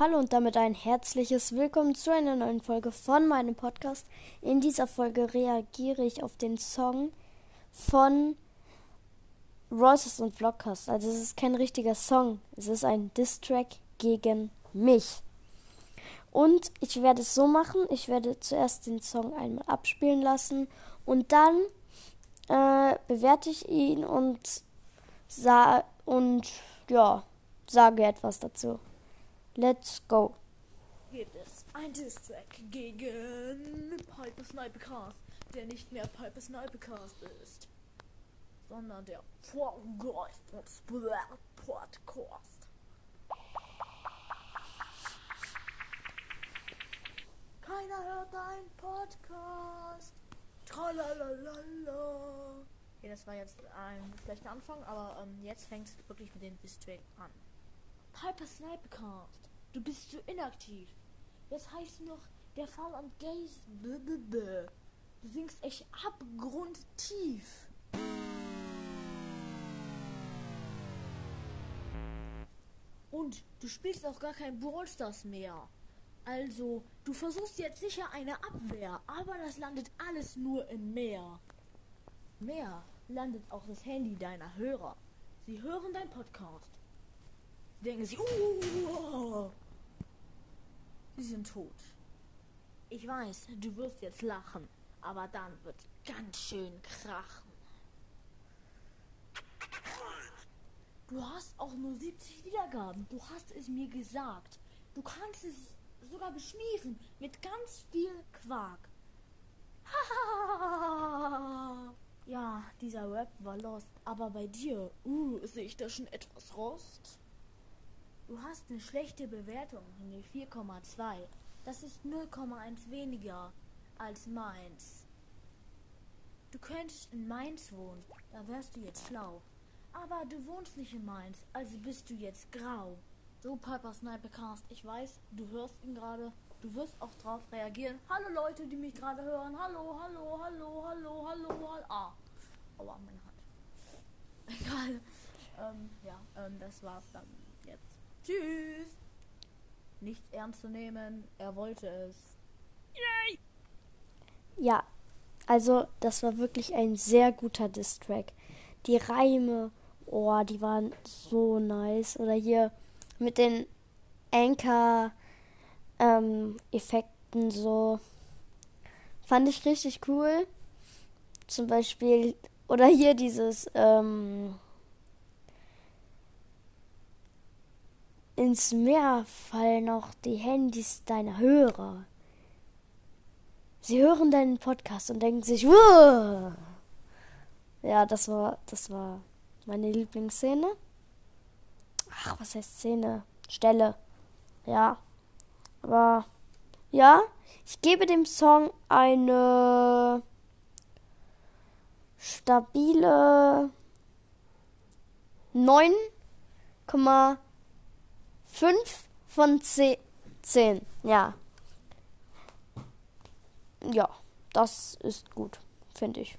Hallo und damit ein herzliches Willkommen zu einer neuen Folge von meinem Podcast. In dieser Folge reagiere ich auf den Song von Roses und Vlogcast. Also es ist kein richtiger Song, es ist ein Distrack gegen mich. Und ich werde es so machen, ich werde zuerst den Song einmal abspielen lassen und dann äh, bewerte ich ihn und, sa und ja, sage etwas dazu. Let's go. Gibt es ein Distrack gegen Piper Snipecast, der nicht mehr Piper Snipecast ist, sondern der Vorgeist und Splat Podcast. Keiner hört deinen Podcast. Tralalala. Okay, das war jetzt ein schlechter Anfang, aber ähm, jetzt fängt es wirklich mit dem Distrack an. Piper Snipecast, du bist zu inaktiv. Jetzt heißt noch der Fall am Gaze. Du singst echt abgrundtief. Und du spielst auch gar kein Brawl Stars mehr. Also, du versuchst jetzt sicher eine Abwehr, aber das landet alles nur im Meer. Mehr landet auch das Handy deiner Hörer. Sie hören dein Podcast. Denken sie, uh, sie sind tot. Ich weiß, du wirst jetzt lachen, aber dann wird ganz schön krachen. Du hast auch nur 70 Wiedergaben. Du hast es mir gesagt. Du kannst es sogar beschmieren mit ganz viel Quark. ja, dieser Rap war lost. Aber bei dir, uh, sehe ich da schon etwas Rost? Du hast eine schlechte Bewertung, eine 4,2. Das ist 0,1 weniger als Mainz. Du könntest in Mainz wohnen, da wärst du jetzt schlau. Aber du wohnst nicht in Mainz, also bist du jetzt grau. So, Piper Snipercast, ich weiß, du hörst ihn gerade. Du wirst auch drauf reagieren. Hallo Leute, die mich gerade hören. Hallo, hallo, hallo, hallo, hallo, hallo. Ah, aua, meine Hand. Egal. Ähm, ja, ähm, das war's dann jetzt. Tschüss. Nichts ernst zu nehmen. Er wollte es. Yay! Ja, also das war wirklich ein sehr guter Distrack. Die Reime, oh, die waren so nice. Oder hier mit den Anchor-Effekten ähm, so. Fand ich richtig cool. Zum Beispiel, oder hier dieses, ähm, ins Meer fallen noch die Handys deiner Hörer. Sie hören deinen Podcast und denken sich, Wuh! ja, das war, das war meine Lieblingsszene. Ach, was heißt Szene? Stelle. Ja. Aber, ja, ich gebe dem Song eine stabile 9,5 von 10. Ja. Ja, das ist gut, finde ich.